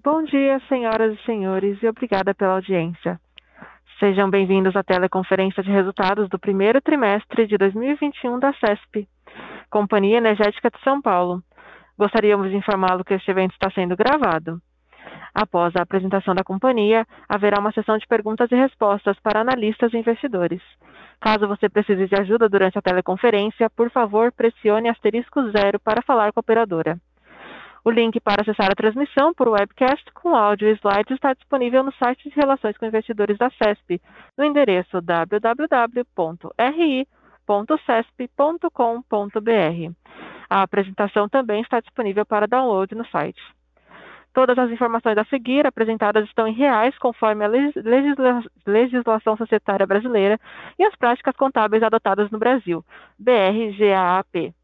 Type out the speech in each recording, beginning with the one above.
Bom dia, senhoras e senhores, e obrigada pela audiência. Sejam bem-vindos à teleconferência de resultados do primeiro trimestre de 2021 da CESP, Companhia Energética de São Paulo. Gostaríamos de informá-lo que este evento está sendo gravado. Após a apresentação da companhia, haverá uma sessão de perguntas e respostas para analistas e investidores. Caso você precise de ajuda durante a teleconferência, por favor, pressione asterisco zero para falar com a operadora. O link para acessar a transmissão por webcast com áudio e slides está disponível no site de Relações com Investidores da CESP, no endereço www.ri.cesp.com.br. A apresentação também está disponível para download no site. Todas as informações a seguir apresentadas estão em reais, conforme a legisla legislação societária brasileira e as práticas contábeis adotadas no Brasil, BRGAAP,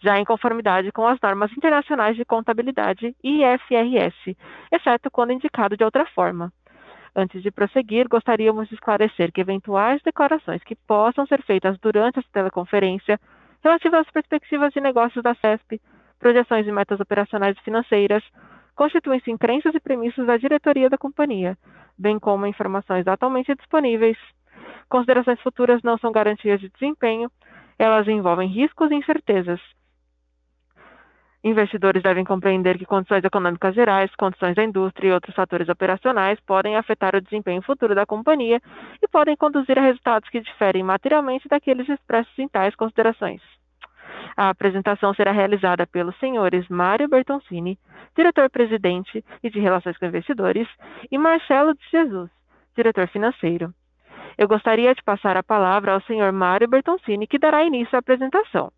já em conformidade com as normas internacionais de contabilidade IFRS, exceto quando indicado de outra forma. Antes de prosseguir, gostaríamos de esclarecer que eventuais declarações que possam ser feitas durante esta teleconferência relativas às perspectivas de negócios da CESP, projeções e metas operacionais e financeiras, constituem-se em crenças e premissas da diretoria da companhia, bem como informações atualmente disponíveis. Considerações futuras não são garantias de desempenho, elas envolvem riscos e incertezas. Investidores devem compreender que condições econômicas gerais, condições da indústria e outros fatores operacionais podem afetar o desempenho futuro da companhia e podem conduzir a resultados que diferem materialmente daqueles expressos em tais considerações. A apresentação será realizada pelos senhores Mário Bertoncini, diretor-presidente e de Relações com Investidores, e Marcelo de Jesus, diretor financeiro. Eu gostaria de passar a palavra ao senhor Mário Bertoncini, que dará início à apresentação.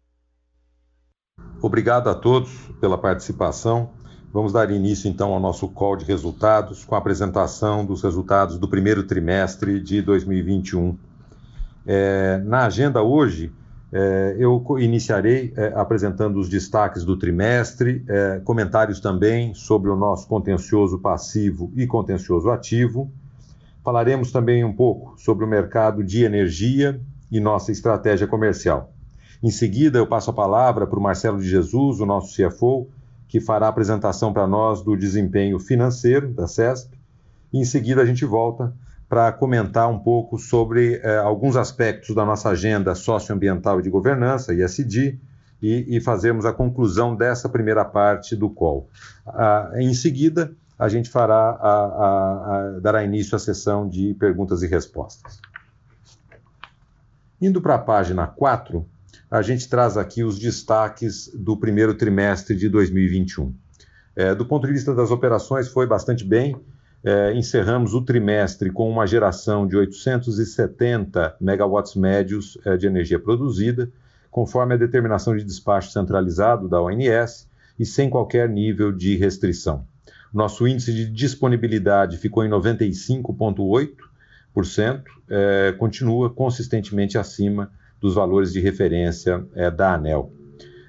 Obrigado a todos pela participação. Vamos dar início então ao nosso call de resultados com a apresentação dos resultados do primeiro trimestre de 2021. É, na agenda hoje, é, eu iniciarei é, apresentando os destaques do trimestre, é, comentários também sobre o nosso contencioso passivo e contencioso ativo. Falaremos também um pouco sobre o mercado de energia e nossa estratégia comercial. Em seguida, eu passo a palavra para o Marcelo de Jesus, o nosso CFO, que fará a apresentação para nós do desempenho financeiro da CESP. E em seguida, a gente volta para comentar um pouco sobre eh, alguns aspectos da nossa agenda socioambiental e de governança, ISD, e, e fazermos a conclusão dessa primeira parte do call. Ah, em seguida, a gente fará a, a, a, dará início à sessão de perguntas e respostas. Indo para a página 4, a gente traz aqui os destaques do primeiro trimestre de 2021. É, do ponto de vista das operações, foi bastante bem é, encerramos o trimestre com uma geração de 870 megawatts médios é, de energia produzida, conforme a determinação de despacho centralizado da ONS e sem qualquer nível de restrição. Nosso índice de disponibilidade ficou em 95,8%, é, continua consistentemente acima dos valores de referência é, da ANEL.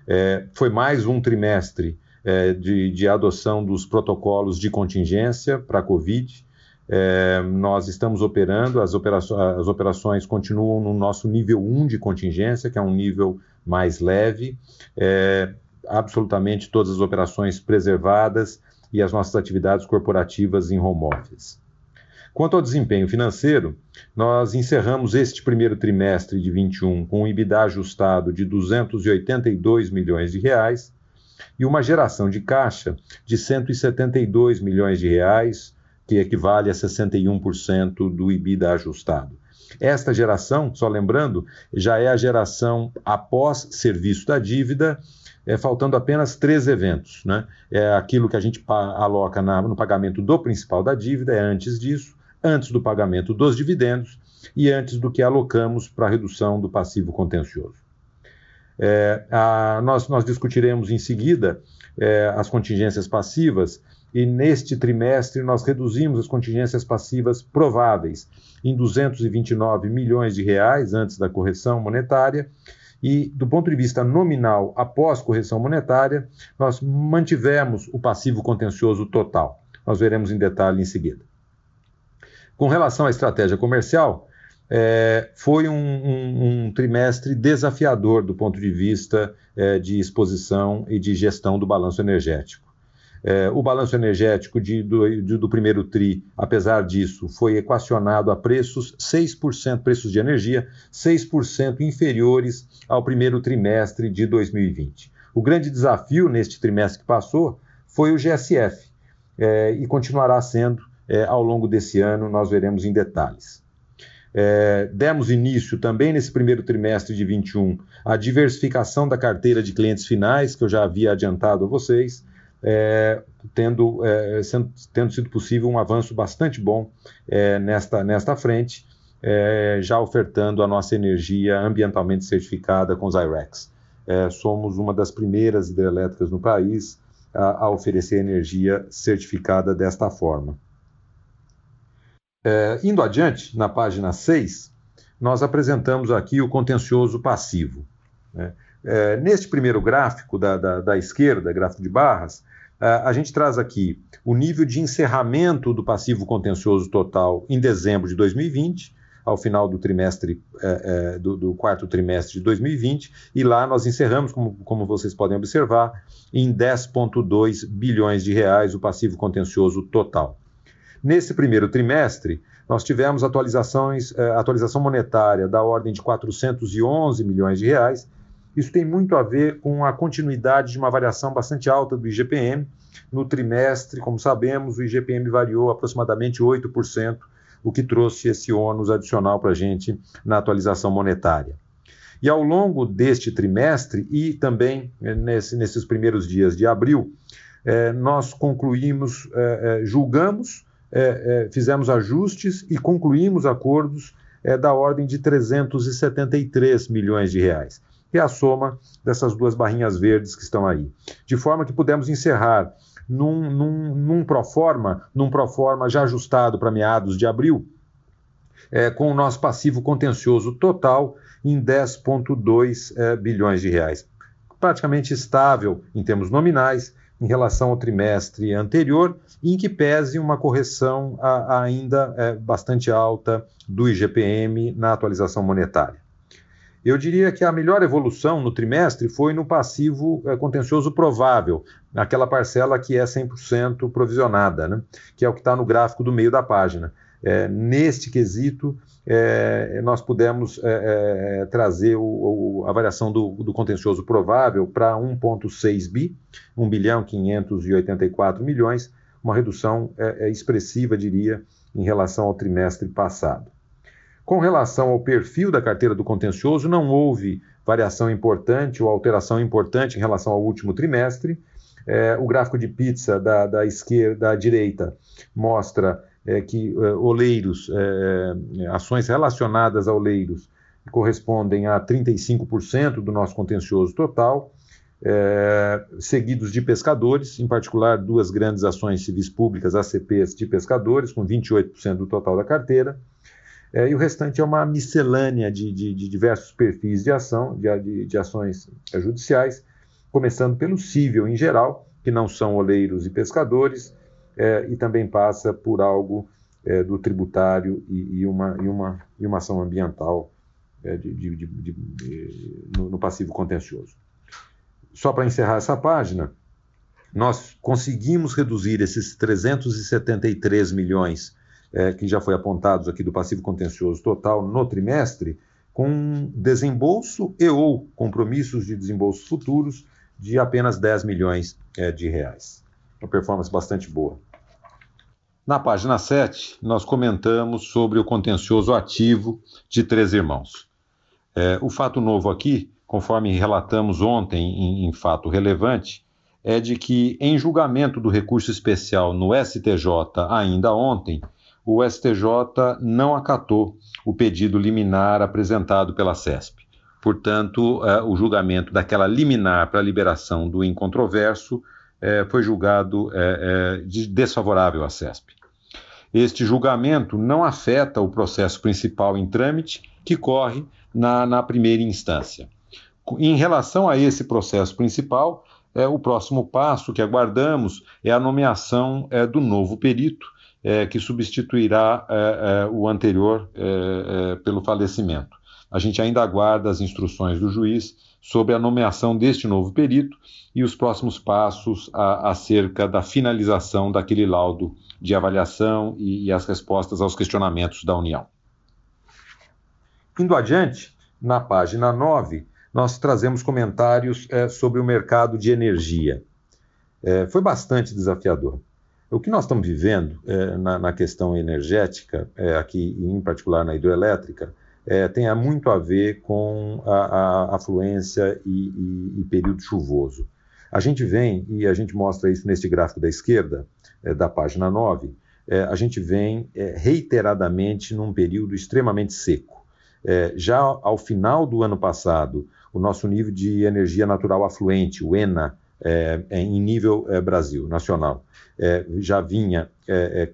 É, foi mais um trimestre é, de, de, adoção dos protocolos de contingência para a Covid. É, nós estamos operando, as, operações, as operações continuam no nosso nível 1 de contingência, que é um nível mais leve, é, absolutamente todas as operações preservadas e as nossas atividades corporativas em home office. Quanto ao desempenho financeiro, nós encerramos este primeiro trimestre de 21 com um EBITDA ajustado de 282 milhões de reais, e uma geração de caixa de 172 milhões de reais, que equivale a 61% do IBIDA ajustado. Esta geração, só lembrando, já é a geração após serviço da dívida, é, faltando apenas três eventos. Né? É aquilo que a gente aloca na, no pagamento do principal da dívida, é antes disso, antes do pagamento dos dividendos e antes do que alocamos para a redução do passivo contencioso. É, a, nós, nós discutiremos em seguida é, as contingências passivas e neste trimestre nós reduzimos as contingências passivas prováveis em 229 milhões de reais antes da correção monetária e do ponto de vista nominal após correção monetária nós mantivemos o passivo contencioso total. Nós veremos em detalhe em seguida. Com relação à estratégia comercial, é, foi um, um, um, trimestre desafiador do ponto de vista é, de exposição e de gestão do balanço energético. É, o balanço energético de, do, de, do, primeiro TRI, apesar disso, foi equacionado a preços 6%, preços de energia, 6% inferiores ao primeiro trimestre de 2020. O grande desafio neste trimestre que passou foi o GSF, é, e continuará sendo é, ao longo desse ano, nós veremos em detalhes. É, demos início também nesse primeiro trimestre de 21 à diversificação da carteira de clientes finais, que eu já havia adiantado a vocês, é, tendo, é, sendo, tendo, sido possível um avanço bastante bom é, nesta, nesta frente, é, já ofertando a nossa energia ambientalmente certificada com os IREX. É, somos uma das primeiras hidrelétricas no país a, a oferecer energia certificada desta forma. É, indo adiante, na página 6, nós apresentamos aqui o contencioso passivo. Né? É, neste primeiro gráfico da, da, da, esquerda, gráfico de barras, a gente traz aqui o nível de encerramento do passivo contencioso total em dezembro de 2020, ao final do trimestre, é, é, do, do, quarto trimestre de 2020, e lá nós encerramos, como, como vocês podem observar, em 10,2 bilhões de reais o passivo contencioso total. Nesse primeiro trimestre, nós tivemos atualizações, é, atualização monetária da ordem de 411 milhões de reais, isso tem muito a ver com a continuidade de uma variação bastante alta do IGPM. No trimestre, como sabemos, o IGPM variou aproximadamente 8%, o que trouxe esse ônus adicional para a gente na atualização monetária. E ao longo deste trimestre e também eh, nesse, nesses primeiros dias de abril, eh, nós concluímos, eh, julgamos, fizemos ajustes e concluímos acordos da ordem de 373 milhões de reais é a soma dessas duas barrinhas verdes que estão aí. De forma que pudemos encerrar num, num, num proforma, num proforma já ajustado para meados de abril, é, com o nosso passivo contencioso total em 10,2 é, bilhões de reais. Praticamente estável em termos nominais em relação ao trimestre anterior, em que pese uma correção ainda é, bastante alta do IGPM na atualização monetária. Eu diria que a melhor evolução no trimestre foi no passivo é, contencioso provável, naquela parcela que é 100% provisionada, né? que é o que está no gráfico do meio da página. É, neste quesito, é, nós pudemos é, trazer o, o, a variação do, do contencioso provável para 1,6 bi, 1 bilhão 584 milhões, uma redução expressiva, diria, em relação ao trimestre passado. Com relação ao perfil da carteira do contencioso, não houve variação importante ou alteração importante em relação ao último trimestre. É, o gráfico de pizza da, da esquerda, da direita, mostra é, que é, oleiros, é, ações relacionadas a oleiros, correspondem a 35% do nosso contencioso total, é, seguidos de pescadores, em particular duas grandes ações civis públicas, ACPs de pescadores, com 28% do total da carteira, é, e o restante é uma miscelânea de, de, de diversos perfis de ação, de, de ações judiciais, começando pelo cível em geral, que não são oleiros e pescadores, é, e também passa por algo é, do tributário e, e, uma, e, uma, e uma ação ambiental é, de, de, de, no, no, passivo contencioso. Só para encerrar essa página, nós conseguimos reduzir esses 373 milhões é, que já foi apontados aqui do passivo contencioso total no trimestre, com desembolso e ou compromissos de desembolso futuros de apenas 10 milhões é, de reais. Uma performance bastante boa. Na página 7, nós comentamos sobre o contencioso ativo de Três Irmãos. É, o fato novo aqui, conforme relatamos ontem em, em fato relevante, é de que, em julgamento do recurso especial no STJ ainda ontem, o STJ não acatou o pedido liminar apresentado pela CESP. Portanto, eh, o julgamento daquela liminar para a liberação do incontroverso eh, foi julgado eh, desfavorável à CESP. Este julgamento não afeta o processo principal em trâmite, que corre na, na primeira instância. Em relação a esse processo principal, o próximo passo que aguardamos é a nomeação do novo perito, é, que substituirá é, é, o anterior é, é, pelo falecimento. A gente ainda aguarda as instruções do juiz sobre a nomeação deste novo perito e os próximos passos a, acerca da finalização daquele laudo de avaliação e, e as respostas aos questionamentos da União. Indo adiante, na página 9, nós trazemos comentários é, sobre o mercado de energia. É, foi bastante desafiador. O que nós estamos vivendo é, na, na, questão energética, é, aqui em particular na hidroelétrica, é, tem muito a ver com a, a afluência e, e, e, período chuvoso. A gente vem, e a gente mostra isso neste gráfico da esquerda, é, da página 9, é, a gente vem é, reiteradamente num período extremamente seco. Já ao final do ano passado, o nosso nível de energia natural afluente, o ENA, em nível Brasil, nacional, já vinha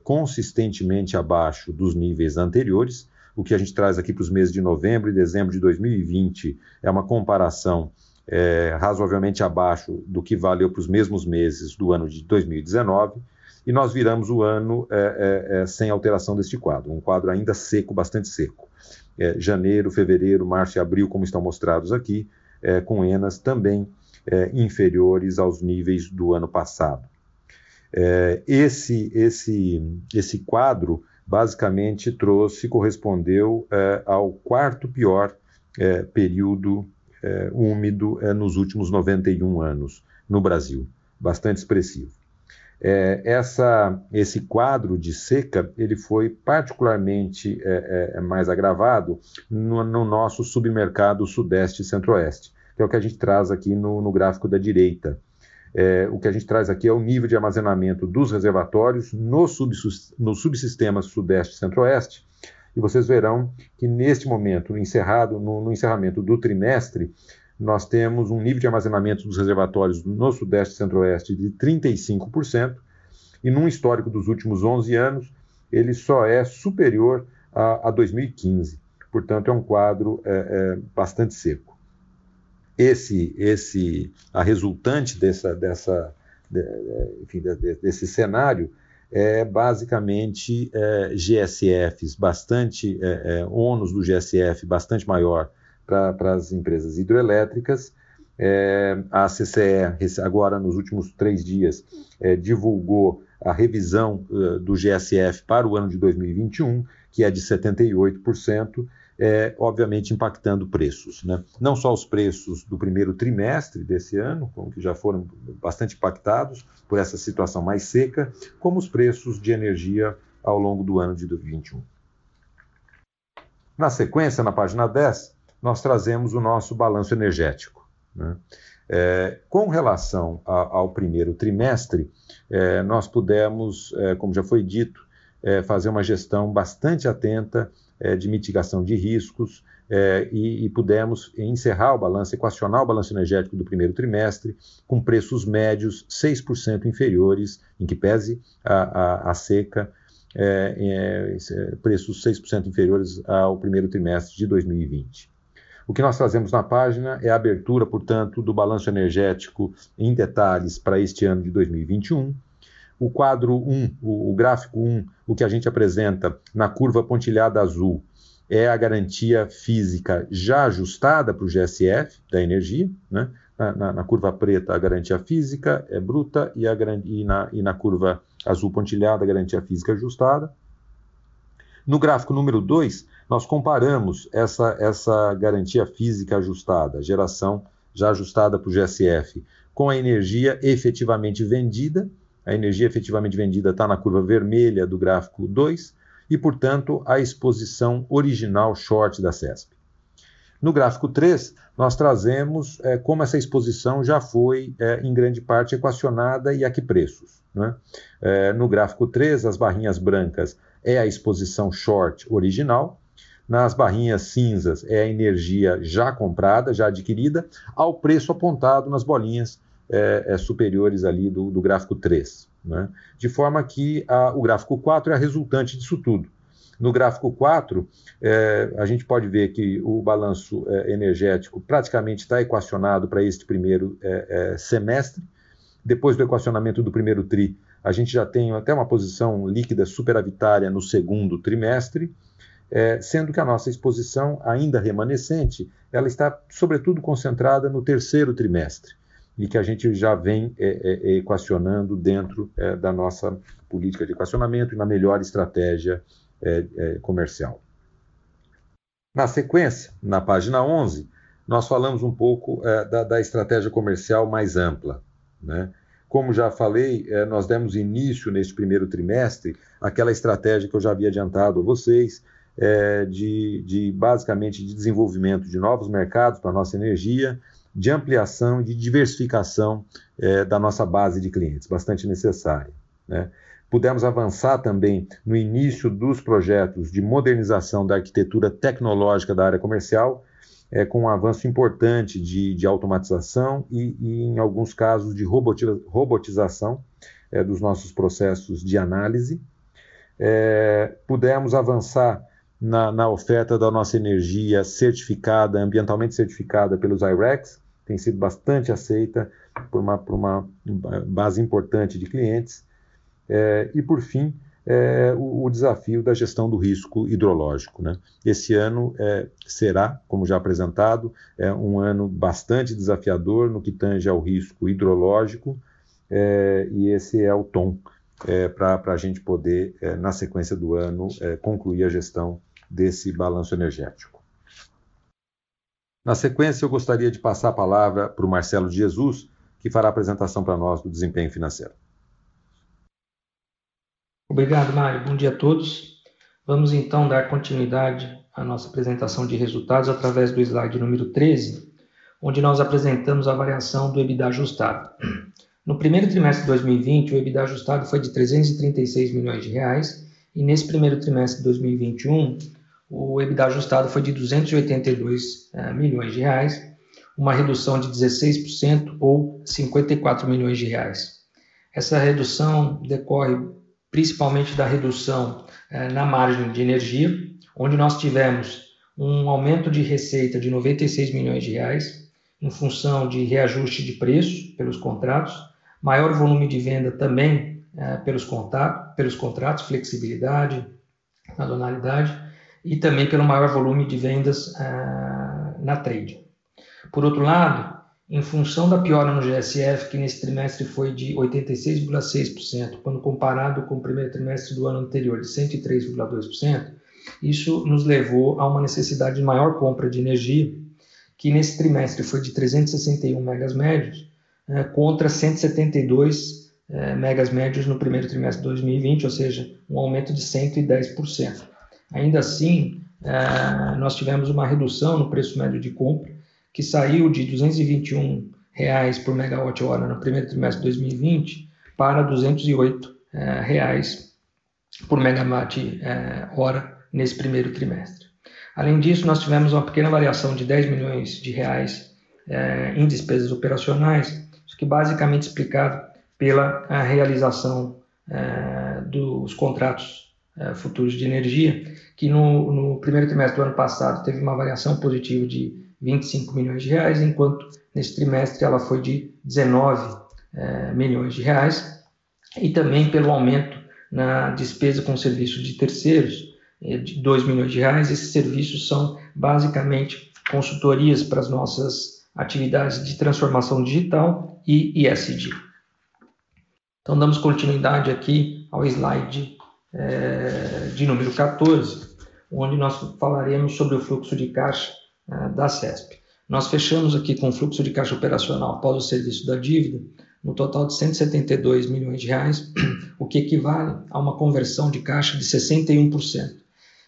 consistentemente abaixo dos níveis anteriores, o que a gente traz aqui para os meses de novembro e dezembro de 2020 é uma comparação é, razoavelmente abaixo do que valeu para os mesmos meses do ano de 2019, e nós viramos o ano é, é, é, sem alteração deste quadro, um quadro ainda seco, bastante seco. É, janeiro, fevereiro, março e abril, como estão mostrados aqui, é, com enas também inferiores aos níveis do ano passado. esse, esse, esse quadro basicamente trouxe, correspondeu ao quarto pior período é, úmido é, nos últimos 91 anos no Brasil, bastante expressivo. É, essa, esse quadro de seca ele foi particularmente é, mais agravado no, no, nosso submercado Sudeste e Centro-Oeste, que é o que a gente traz aqui no, no gráfico da direita. É, o que a gente traz aqui é o nível de armazenamento dos reservatórios no, no subsistema Sudeste e Centro-Oeste. E vocês verão que neste momento, encerrado, no, no, encerramento do trimestre, nós temos um nível de armazenamento dos reservatórios no Sudeste e Centro-Oeste de 35%, e num histórico dos últimos 11 anos, ele só é superior a, a 2015. Portanto, é um quadro é, é, bastante seco esse, esse, a resultante dessa, dessa, de, enfim, de, desse cenário é basicamente é, GSFs, bastante é, é, ônus do GSF bastante maior para as empresas hidroelétricas. É, a CCE, agora nos últimos três dias, é, divulgou a revisão uh, do GSF para o ano de 2021, que é de 78%, é, obviamente impactando preços. Né? Não só os preços do primeiro trimestre desse ano, que já foram bastante impactados por essa situação mais seca, como os preços de energia ao longo do ano de 2021. Na sequência, na página 10, nós trazemos o nosso balanço energético. Né? É, com relação a, ao primeiro trimestre, é, nós pudemos, é, como já foi dito, é, fazer uma gestão bastante atenta é, de mitigação de riscos é, e, e, pudemos encerrar o balanço, equacionar o balanço energético do primeiro trimestre com preços médios 6% inferiores, em que pese a, a, a seca, é, é, preços 6% inferiores ao primeiro trimestre de 2020. O que nós fazemos na página é a abertura, portanto, do balanço energético em detalhes para este ano de 2021 o quadro 1, o, o gráfico 1, o que a gente apresenta na curva pontilhada azul, é a garantia física já ajustada para o GSF da energia, né? Na, na, na, curva preta a garantia física é bruta e, a, e, na, e na curva azul pontilhada a garantia física ajustada. No gráfico número 2, nós comparamos essa, essa garantia física ajustada, geração já ajustada para o GSF, com a energia efetivamente vendida a energia efetivamente vendida está na curva vermelha do gráfico 2 e, portanto, a exposição original short da CESP. No gráfico 3, nós trazemos é, como essa exposição já foi, é, em grande parte, equacionada e a que preços. Né? É, no gráfico 3, as barrinhas brancas é a exposição short original, nas barrinhas cinzas é a energia já comprada, já adquirida, ao preço apontado nas bolinhas é, é, superiores ali do, do gráfico 3. Né? De forma que a, o gráfico 4 é a resultante disso tudo. No gráfico 4, é, a gente pode ver que o balanço é, energético praticamente está equacionado para este primeiro é, é, semestre. Depois do equacionamento do primeiro TRI, a gente já tem até uma posição líquida superavitária no segundo trimestre. é, sendo que a nossa exposição, ainda remanescente, ela está sobretudo concentrada no terceiro trimestre e que a gente já vem é, é, é equacionando dentro é, da nossa política de equacionamento e na melhor estratégia é, comercial. Na sequência, na página 11, nós falamos um pouco da, da, estratégia comercial mais ampla. Né? Como já falei, nós demos início neste primeiro trimestre àquela estratégia que eu já havia adiantado a vocês, é, de, de, basicamente de desenvolvimento de novos mercados para a nossa energia, de ampliação e de diversificação é, da nossa base de clientes, bastante necessária. Né? Pudemos avançar também no início dos projetos de modernização da arquitetura tecnológica da área comercial, é, com um avanço importante de, de automatização e, e, em alguns casos, de robotiza robotização é, dos nossos processos de análise. Pudemos avançar na, na, oferta da nossa energia certificada, ambientalmente certificada pelos IREX, tem sido bastante aceita por uma, por uma base importante de clientes. É, e, por fim, é, o, o, desafio da gestão do risco hidrológico. Né? Esse ano é, será, como já apresentado, é um ano bastante desafiador no que tange ao risco hidrológico, é, e esse é o tom é, para a gente poder, é, na sequência do ano, concluir a gestão desse balanço energético. Na sequência, eu gostaria de passar a palavra para o Marcelo Jesus, que fará a apresentação para nós do desempenho financeiro. Obrigado, Mário. Bom dia a todos. Vamos então dar continuidade à nossa apresentação de resultados através do slide número 13, onde nós apresentamos a variação do EBITDA ajustado. No primeiro trimestre de 2020, o EBITDA ajustado foi de 336 milhões de reais e nesse primeiro trimestre de 2021, o EBITDA ajustado foi de 282 uh, eh, milhões de reais, uma redução de 16% ou 54 milhões de reais. Essa redução decorre principalmente da redução uh, na margem de energia, onde nós tivemos um aumento de receita de 96 milhões de reais, em função de reajuste de preço pelos contratos, maior volume de venda também pelos, contatos, pelos contratos, flexibilidade, sazonalidade, e também pelo maior volume de vendas ah, na trade. Por outro lado, em função da piora no GSF, que nesse trimestre foi de 86,6%, quando comparado com o primeiro trimestre do ano anterior, de 103,2%, isso nos levou a uma necessidade de maior compra de energia, que nesse trimestre foi de 361 megas médios, eh, contra 172 eh, megas médios no primeiro trimestre de 2020, ou seja, um aumento de 110%. Ainda assim, é, nós tivemos uma redução no preço médio de compra, que saiu de 221 reais por megawatt-hora no primeiro trimestre de 2020 para R$ 208 é, reais por megawatt-hora é, nesse primeiro trimestre. Além disso, nós tivemos uma pequena variação de 10 milhões de reais em despesas operacionais, que basicamente explicado pela realização dos contratos é, futuros de energia, que no, no, primeiro trimestre do ano passado teve uma variação positiva de 25 milhões de reais, enquanto nesse trimestre ela foi de 19 é, milhões de reais, e também pelo aumento na despesa com serviços de terceiros, é, de 2 milhões de reais. Esses serviços são basicamente consultorias para as nossas atividades de transformação digital e ISD. Então, damos continuidade aqui ao slide é, de número 14, onde nós falaremos sobre o fluxo de caixa é, da CESP. Nós fechamos aqui com o fluxo de caixa operacional após o serviço da dívida no total de 172 milhões de reais, o que equivale a uma conversão de caixa de 61%.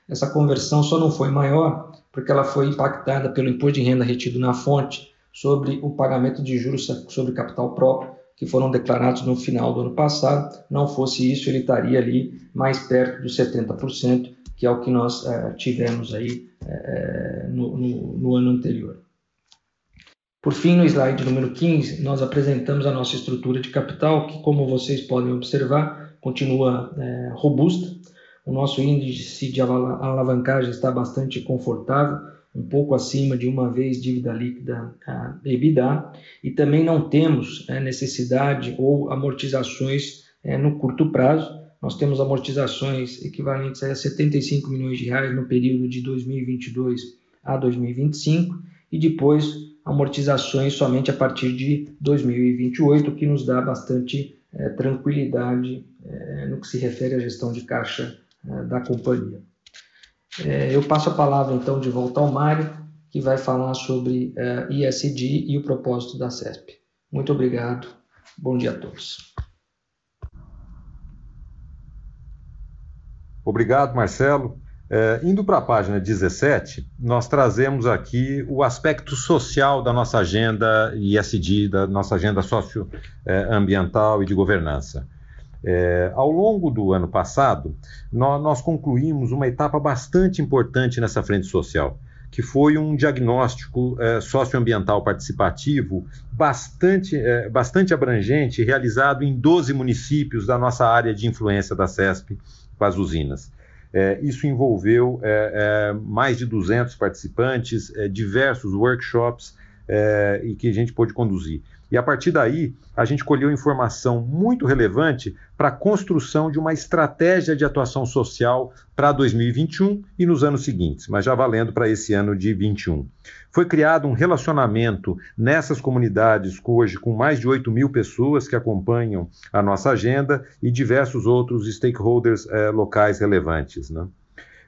Essa conversão só não foi maior porque ela foi impactada pelo imposto de renda retido na fonte sobre o pagamento de juros sobre capital próprio que foram declarados no final do ano passado. Não fosse isso, ele estaria ali mais perto dos 70%, que é o que nós é, tivemos aí é, no, no, no ano anterior. Por fim, no slide número 15, nós apresentamos a nossa estrutura de capital, que, como vocês podem observar, continua é, robusta. O nosso índice de alavancagem está bastante confortável, um pouco acima de uma vez dívida líquida a EBITDA, e também não temos é, necessidade ou amortizações é, no curto prazo, nós temos amortizações equivalentes a 75 milhões de reais no período de 2022 a 2025 e depois amortizações somente a partir de 2028, o que nos dá bastante é, tranquilidade é, no que se refere à gestão de caixa é, da companhia. Eu passo a palavra então de volta ao Mário, que vai falar sobre ISD e o propósito da CESP. Muito obrigado, bom dia a todos. Obrigado, Marcelo. É, indo para a página 17, nós trazemos aqui o aspecto social da nossa agenda ISD, da nossa agenda socioambiental e de governança. É, ao longo do ano passado, nós, nós, concluímos uma etapa bastante importante nessa frente social, que foi um diagnóstico é, socioambiental participativo bastante, é, bastante abrangente, realizado em 12 municípios da nossa área de influência da CESP, com as usinas. É, isso envolveu mais de 200 participantes, diversos workshops e que a gente pôde conduzir. E a partir daí, a gente colheu informação muito relevante para a construção de uma estratégia de atuação social para 2021 e nos anos seguintes, mas já valendo para esse ano de 21. Foi criado um relacionamento nessas comunidades, hoje com mais de 8 mil pessoas que acompanham a nossa agenda e diversos outros stakeholders eh, locais relevantes. Né?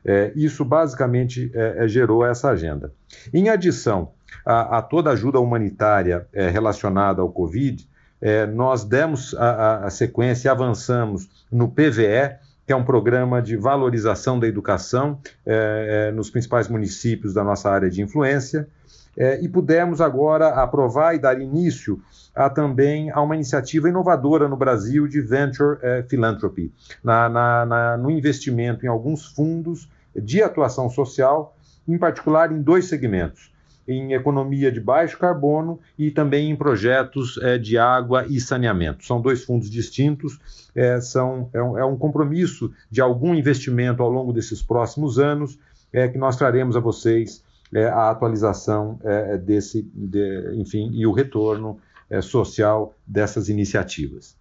É, isso basicamente é, é, gerou essa agenda. Em adição a, a toda ajuda humanitária é, relacionada ao Covid, é, nós demos a, a, sequência avançamos no PVE, que é um programa de valorização da educação é, é, nos principais municípios da nossa área de influência. e pudemos agora aprovar e dar início a também a uma iniciativa inovadora no Brasil de venture philanthropy, na, na, na, no investimento em alguns fundos de atuação social, em particular em dois segmentos em economia de baixo carbono e também em projetos é, de água e saneamento. São dois fundos distintos, é, são, é um, é, um, compromisso de algum investimento ao longo desses próximos anos é, que nós traremos a vocês a atualização desse, de, enfim, e o retorno social dessas iniciativas.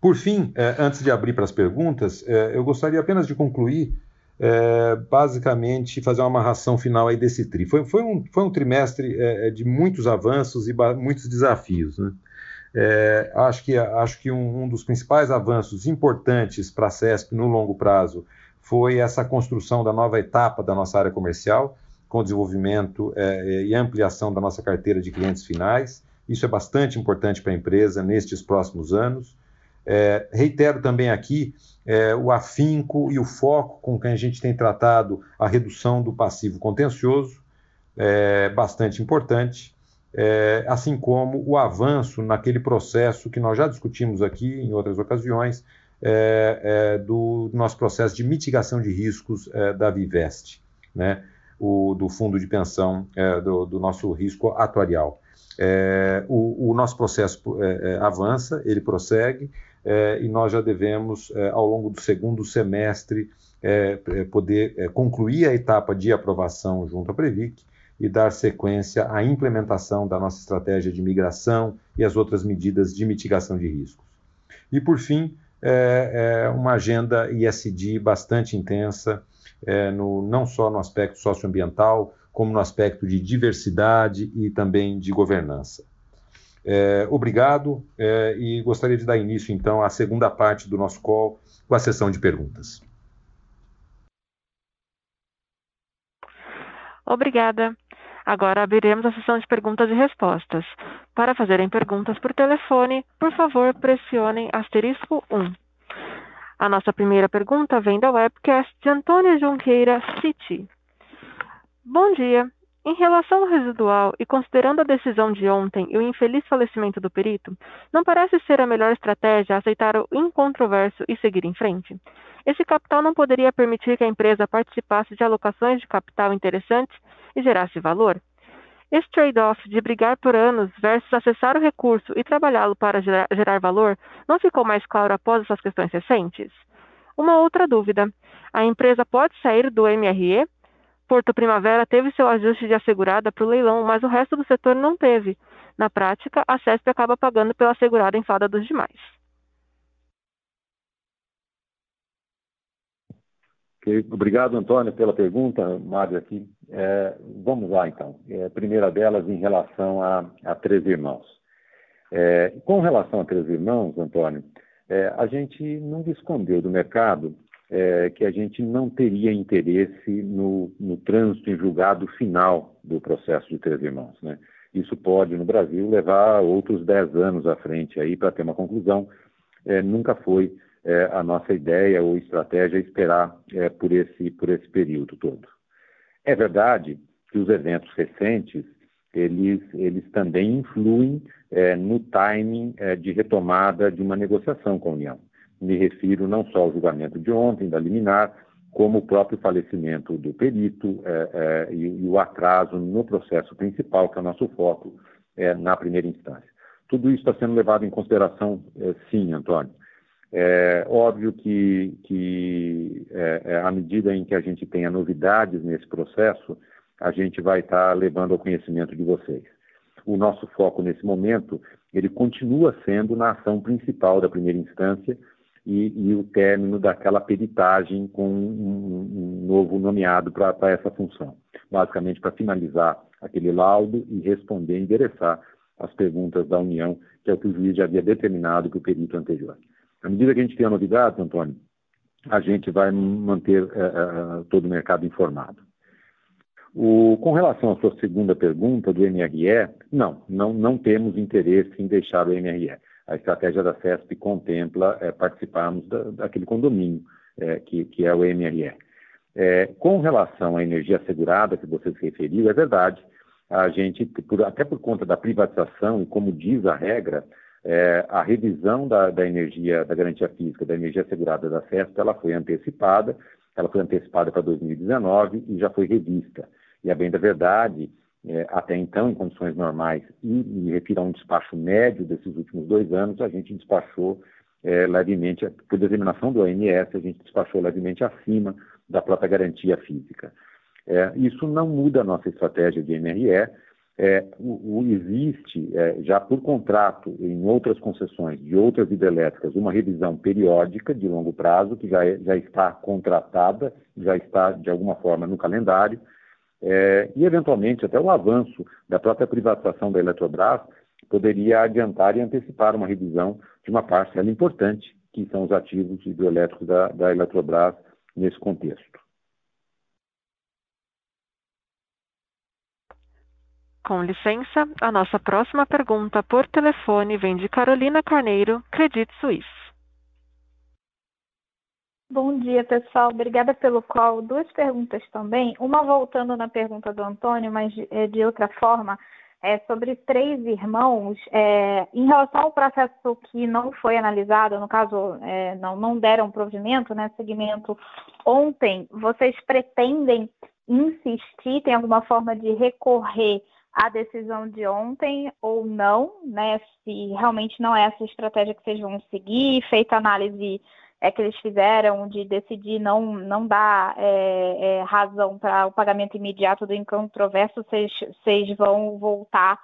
Por fim, antes de abrir para as perguntas, eu gostaria apenas de concluir é, basicamente fazer uma amarração final aí desse tri. Foi, foi, um, foi um trimestre é, é de muitos avanços e muitos desafios. Né? É, acho que, acho que um, um, dos principais avanços importantes para a CESP no longo prazo foi essa construção da nova etapa da nossa área comercial, com o desenvolvimento é, e ampliação da nossa carteira de clientes finais. Isso é bastante importante para a empresa nestes próximos anos. É, reitero também aqui é, o afinco e o foco com que a gente tem tratado a redução do passivo contencioso, é bastante importante, é, assim como o avanço naquele processo que nós já discutimos aqui em outras ocasiões, é, é, do nosso processo de mitigação de riscos é, da Viveste, né, o, do fundo de pensão, é, do, do, nosso risco atuarial. O, o, nosso processo avança, ele prossegue, é, e nós já devemos, é, ao longo do segundo semestre, é, poder concluir a etapa de aprovação junto à Previc e dar sequência à implementação da nossa estratégia de migração e as outras medidas de mitigação de riscos. E, por fim, uma agenda ISD bastante intensa, no, não só no aspecto socioambiental, como no aspecto de diversidade e também de governança. É, obrigado é, e gostaria de dar início, então, à segunda parte do nosso call, com a sessão de perguntas. Obrigada. Agora abriremos a sessão de perguntas e respostas. Para fazerem perguntas por telefone, por favor, pressionem asterisco 1. A nossa primeira pergunta vem da webcast de Antônio Junqueira City. Bom dia. Em relação ao residual e considerando a decisão de ontem e o infeliz falecimento do perito, não parece ser a melhor estratégia aceitar o incontroverso e seguir em frente? Esse capital não poderia permitir que a empresa participasse de alocações de capital interessantes e gerasse valor? Esse trade-off de brigar por anos versus acessar o recurso e trabalhá-lo para gerar, gerar valor não ficou mais claro após essas questões recentes? Uma outra dúvida: a empresa pode sair do MRE Porto Primavera teve seu ajuste de assegurada para o leilão, mas o resto do setor não teve. Na prática, a CESP acaba pagando pela assegurada em fada dos demais. Obrigado, Antônio, pela pergunta, Mário, aqui. É, vamos lá, então. É, primeira delas, em relação a, a Três Irmãos. É, com relação a Três Irmãos, Antônio, é, a gente não escondeu do mercado é, que a gente não teria interesse no, no trânsito em julgado final do processo de Três Irmãos. Né? Isso pode, no Brasil, levar outros 10 anos à frente aí para ter uma conclusão. É, nunca foi é, a nossa ideia ou estratégia esperar é, por, esse, por esse período todo. É verdade que os eventos recentes, eles, eles também influem é, no timing é, de retomada de uma negociação com a União. Me refiro não só ao julgamento de ontem, da liminar, como o próprio falecimento do perito é, é, e, e, o atraso no processo principal, que é o nosso foco na primeira instância. Tudo isso está sendo levado em consideração, sim, Antônio. É óbvio que, que é, é, à medida em que a gente tenha novidades nesse processo, a gente vai estar tá levando ao conhecimento de vocês. O nosso foco nesse momento, ele continua sendo na ação principal da primeira instância e, e o término daquela peritagem com um, um novo nomeado para essa função. Basicamente para finalizar aquele laudo e responder, endereçar as perguntas da União, que é o que o juiz já havia determinado para o perito anterior. À medida que a gente tem a novidade, Antônio, a gente vai manter uh, todo o mercado informado. O, com relação à sua segunda pergunta do MRE, não, não, não temos interesse em deixar o MRE. A estratégia da CESP contempla é, participarmos da, daquele condomínio é, que, que, é o MRE. É, com relação à energia assegurada que você se referiu, é verdade, a gente, por, até por conta da privatização e como diz a regra, é, a revisão da, da, energia, da garantia física, da energia assegurada da CESP, ela foi antecipada, ela foi antecipada para 2019 e já foi revista. E a bem da verdade, é, até então, em condições normais, e me refiro a um despacho médio desses últimos dois anos, a gente despachou é, levemente, por determinação do ONS, a gente despachou levemente acima da própria garantia física. É, isso não muda a nossa estratégia de MRE, é, o, o existe, é, já por contrato, em outras concessões de outras hidrelétricas, uma revisão periódica de longo prazo, que já, é, já está contratada, já está, de alguma forma, no calendário, é, e, eventualmente, até o avanço da própria privatização da Eletrobras poderia adiantar e antecipar uma revisão de uma parcela importante, que são os ativos hidrelétricos da, da Eletrobras nesse contexto. Com licença, a nossa próxima pergunta por telefone vem de Carolina Carneiro, Credit Suisse. Bom dia, pessoal. Obrigada pelo call. Duas perguntas também. Uma voltando na pergunta do Antônio, mas de, é, de outra forma, é sobre três irmãos. É, em relação ao processo que não foi analisado, no caso, é, não, não deram provimento, né, segmento ontem, vocês pretendem insistir, tem alguma forma de recorrer a decisão de ontem ou não, né? Se realmente não é essa estratégia que vocês vão seguir, feita análise é, que eles fizeram de decidir não, não dar é, é, razão para o pagamento imediato do incontroverso, vocês, vão voltar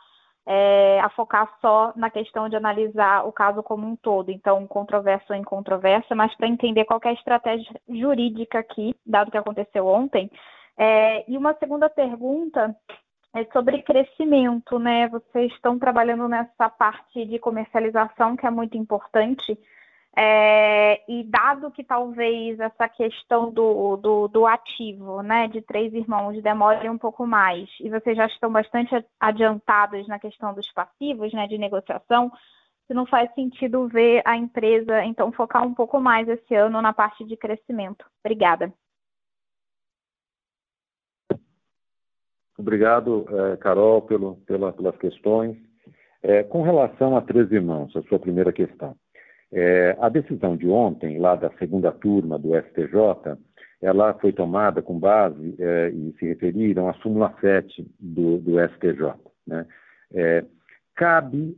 é, a focar só na questão de analisar o caso como um todo, então controverso ou incontroverso, mas para entender qual é a estratégia jurídica aqui, dado que aconteceu ontem. É, e uma segunda pergunta é sobre crescimento, né? Vocês estão trabalhando nessa parte de comercialização que é muito importante. É, e dado que talvez essa questão do, do, do, ativo, né, de três irmãos demore um pouco mais, e vocês já estão bastante adiantados na questão dos passivos, né, de negociação, se não faz sentido ver a empresa, então, focar um pouco mais esse ano na parte de crescimento. Obrigada. Obrigado, eh, Carol, pelo, pela, pelas questões. É, com relação a Três Irmãos, a sua primeira questão. É, a decisão de ontem, lá da segunda turma do STJ, ela foi tomada com base, é, e se referiram à súmula 7 do, do STJ. Né? cabe,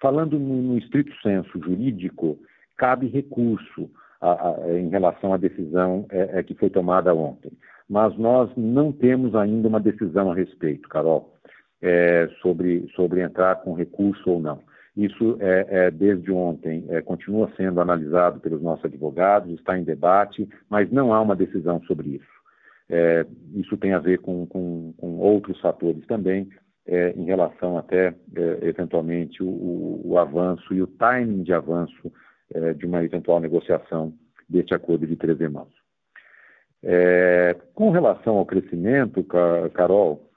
falando no, no, estrito senso jurídico, cabe recurso a, a, em relação à decisão que foi tomada ontem mas nós não temos ainda uma decisão a respeito, Carol, é, sobre, sobre entrar com recurso ou não. Isso, é, é desde ontem, é, continua sendo analisado pelos nossos advogados, está em debate, mas não há uma decisão sobre isso. É, isso tem a ver com, com, com outros fatores também, é, em relação até, é, eventualmente, o, o, avanço e o timing de avanço é, de uma eventual negociação deste acordo de três irmãos. Com relação ao crescimento, Carol,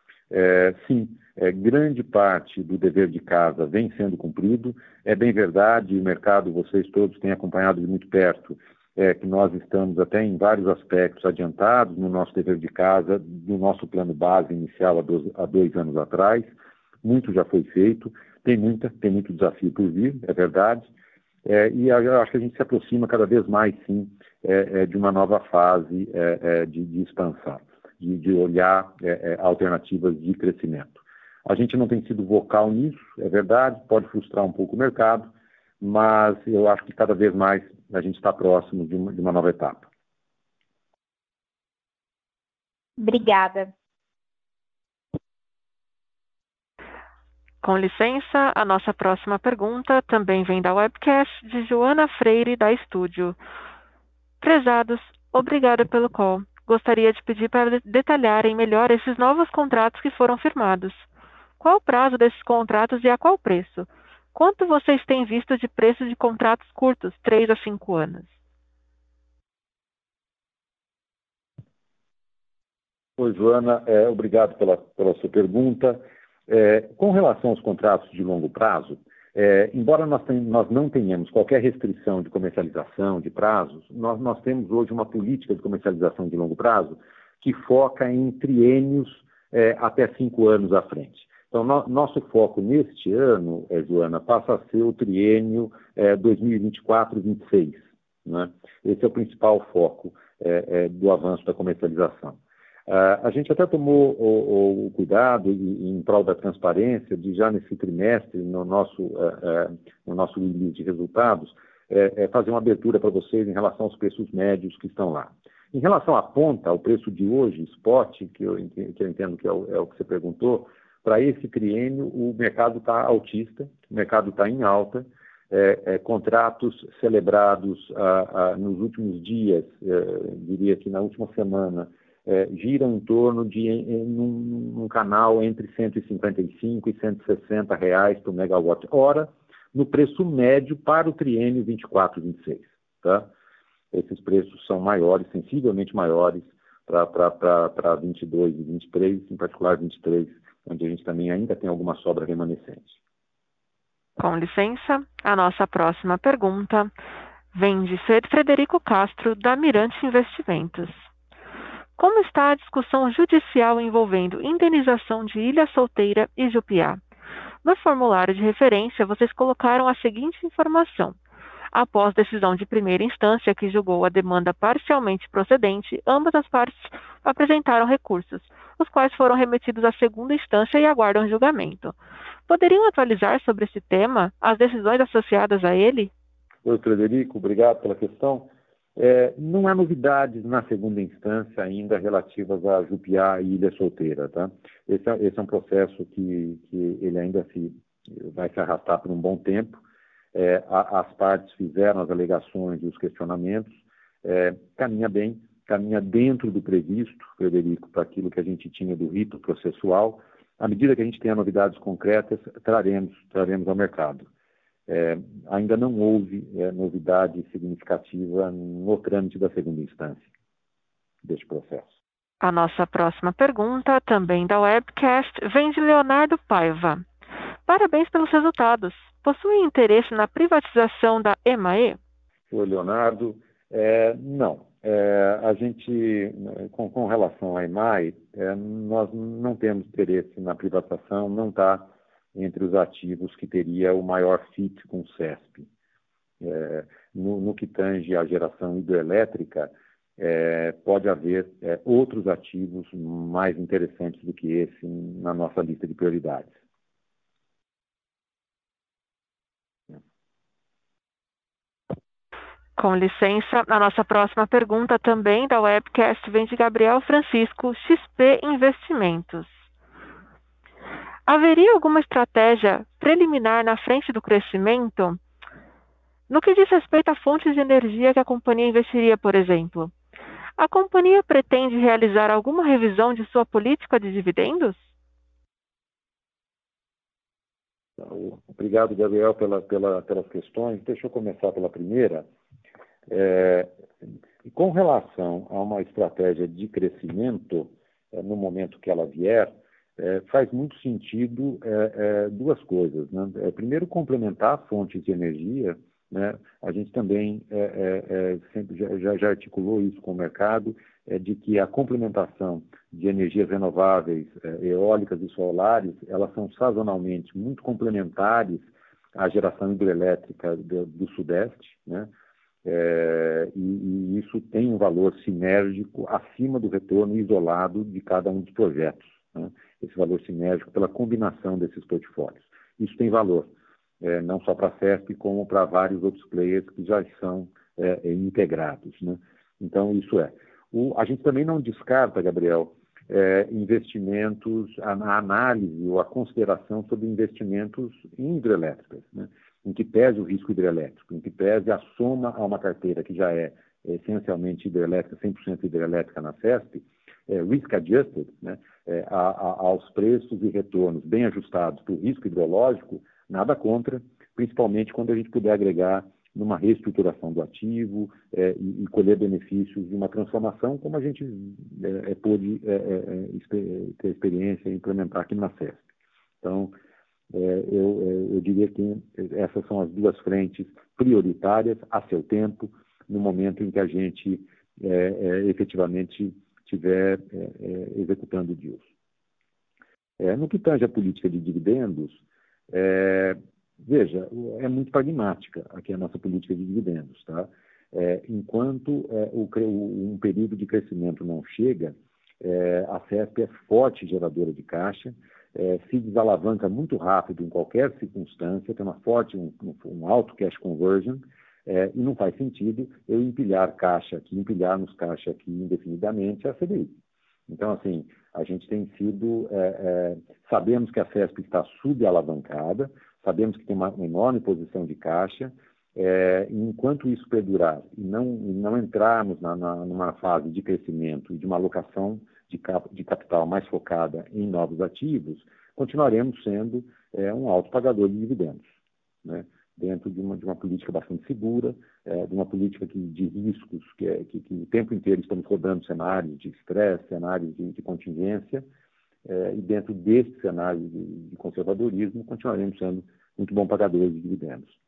é, grande parte do dever de casa vem sendo cumprido. É bem verdade, o mercado, vocês todos têm acompanhado de muito perto, é, que nós estamos até em vários aspectos adiantados no nosso dever de casa, do nosso plano base inicial há dois, há dois anos atrás. Muito já foi feito, tem, muita, tem muito desafio por vir, é verdade. É, e acho que a gente se aproxima cada vez mais, sim, é, é de uma nova fase é, é, de, de, expansão, de, de olhar alternativas de crescimento. A gente não tem sido vocal nisso, é verdade, pode frustrar um pouco o mercado, mas eu acho que cada vez mais a gente está próximo de uma, de uma nova etapa. Obrigada. Com licença, a nossa próxima pergunta também vem da webcast de Joana Freire, da Estúdio. Prezados, obrigada pelo call. Gostaria de pedir para detalharem melhor esses novos contratos que foram firmados. Qual o prazo desses contratos e a qual preço? Quanto vocês têm visto de preço de contratos curtos, 3 a 5 anos? Oi, Joana, é, obrigado pela, pela sua pergunta. É, com relação aos contratos de longo prazo, é, embora nós, nós, não tenhamos qualquer restrição de comercialização, de prazos, nós, nós, temos hoje uma política de comercialização de longo prazo que foca em triênios é, até cinco anos à frente. Então, no, nosso foco neste ano, é, Joana, passa a ser o triênio é, 2024-26. Né? Esse é o principal foco é, do avanço da comercialização. Uh, a gente até tomou o, o, cuidado, em prol da transparência, de já nesse trimestre, no nosso, no nosso release de resultados, fazer uma abertura para vocês em relação aos preços médios que estão lá. Em relação à ponta, ao preço de hoje, spot, que eu, que eu entendo que é o, é o que você perguntou, para esse triênio, o mercado está altista, o mercado está em alta, é, é, contratos celebrados ah, ah, nos últimos dias, é, diria que na última semana, é, giram em torno de em, num, num, canal entre 155 e 160 reais por megawatt hora, no preço médio para o triênio 24-26. Tá? Esses preços são maiores, sensivelmente maiores para 22 e 23, em particular 23 onde a gente também ainda tem alguma sobra remanescente. Com licença, a nossa próxima pergunta vem de Frederico Castro, da Mirante Investimentos. Como está a discussão judicial envolvendo indenização de Ilha Solteira e Jupiá? No formulário de referência, vocês colocaram a seguinte informação. Após decisão de primeira instância que julgou a demanda parcialmente procedente, ambas as partes apresentaram recursos, os quais foram remetidos à segunda instância e aguardam julgamento. Poderiam atualizar sobre esse tema as decisões associadas a ele? Oi, Frederico, obrigado pela questão. É, não há novidades na segunda instância ainda relativas a Jupiá e Ilha Solteira, tá? Esse é, esse é um processo que, que, ele ainda se, vai se arrastar por um bom tempo. É, a, as partes fizeram as alegações e os questionamentos, é, caminha bem, caminha dentro do previsto, Frederico, para aquilo que a gente tinha do rito processual. À medida que a gente tenha novidades concretas, traremos, traremos ao mercado. É, ainda não houve é, novidade significativa no trâmite da segunda instância deste processo. A nossa próxima pergunta, também da webcast, vem de Leonardo Paiva. Parabéns pelos resultados. Possui interesse na privatização da EMAE? Oi, Leonardo. É, não. É, a gente, com, com, relação à EMAI, é, nós não temos interesse na privatização, não está entre os ativos que teria o maior fit com o CESP. É, no, no, que tange à geração hidroelétrica, é, pode haver é, outros ativos mais interessantes do que esse na nossa lista de prioridades. Com licença, a nossa próxima pergunta também da webcast vem de Gabriel Francisco, XP Investimentos. haveria alguma estratégia preliminar na frente do crescimento? No que diz respeito a fontes de energia que a companhia investiria, por exemplo, a companhia pretende realizar alguma revisão de sua política de dividendos? Obrigado, Gabriel, pela, pela, pelas questões. Deixa eu começar pela primeira. É, com relação a uma estratégia de crescimento, é, no momento que ela vier, é, faz muito sentido é, é duas coisas. Né? É, primeiro, complementar fontes de energia. Né? A gente também sempre já, já, articulou isso com o mercado, de que a complementação de energias renováveis, eólicas e solares, elas são sazonalmente muito complementares à geração hidrelétrica do, do Sudeste, né? É, e, e, isso tem um valor sinérgico acima do retorno isolado de cada um dos projetos. Né? Esse valor sinérgico pela combinação desses portfólios. Isso tem valor, é, não só para a CESP, como para vários outros players que já são é, integrados. Né? Então, isso é. O, a gente também não descarta, Gabriel, é, investimentos, a, a, análise ou a consideração sobre investimentos em hidrelétricas. Né? Em que pese o risco hidrelétrico, em que pese a soma a uma carteira que já é, essencialmente hidrelétrica, 100% hidrelétrica na FESP, é, risk adjusted, né, é, a, a, aos preços e retornos bem ajustados para o risco hidrológico, nada contra, principalmente quando a gente puder agregar numa reestruturação do ativo é, e, e, colher benefícios de uma transformação, como a gente é, é pôde é, é, ter experiência em implementar aqui na FESP. Então, é, eu, é, eu diria que essas são as duas frentes prioritárias a seu tempo, no momento em que a gente é, é, efetivamente estiver é, é, executando. É, no que tange a política de dividendos, veja, é muito pragmática aqui a nossa política de dividendos. Tá? enquanto o, um período de crescimento não chega, a CESP é forte geradora de caixa, é, se desalavanca muito rápido em qualquer circunstância, tem uma forte, um, um alto cash conversion, é, e não faz sentido eu empilhar caixa aqui, empilharmos caixa aqui indefinidamente a CDI. Então, assim, a gente tem sido, é, é, sabemos que a CESP está subalavancada, sabemos que tem uma enorme posição de caixa, é, enquanto isso perdurar e não, e não entrarmos na, na, numa fase de crescimento e de uma alocação de, cap, de capital mais focada em novos ativos, continuaremos sendo é, um alto pagador de dividendos, né? dentro de uma, de uma política bastante segura, é, de uma política que, de riscos, que, é, que, que, o tempo inteiro estamos rodando cenários de estresse, cenários de, de contingência, é, e dentro desse cenário de, de conservadorismo, continuaremos sendo muito bom pagadores de dividendos.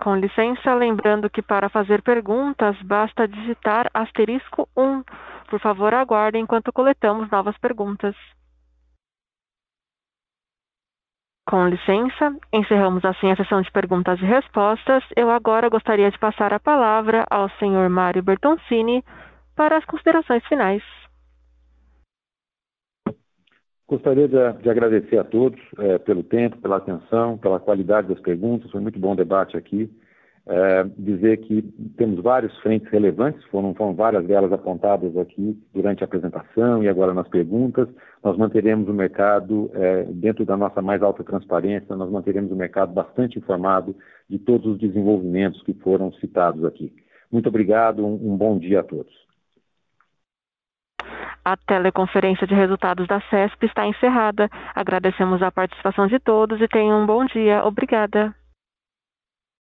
Com licença, lembrando que para fazer perguntas basta digitar asterisco 1. Por favor, aguardem enquanto coletamos novas perguntas. Com licença, encerramos assim a sessão de perguntas e respostas. Eu agora gostaria de passar a palavra ao senhor Mário Bertoncini para as considerações finais. Gostaria de, de, agradecer a todos é, pelo tempo, pela atenção, pela qualidade das perguntas. Foi muito bom o debate aqui. É, dizer que temos várias frentes relevantes, foram, foram, várias delas apontadas aqui durante a apresentação e agora nas perguntas. Nós manteremos o mercado, é, dentro da nossa mais alta transparência, nós manteremos o mercado bastante informado de todos os desenvolvimentos que foram citados aqui. Muito obrigado, um, um bom dia a todos. A teleconferência de resultados da CESP está encerrada. Agradecemos a participação de todos e tenham um bom dia. Obrigada.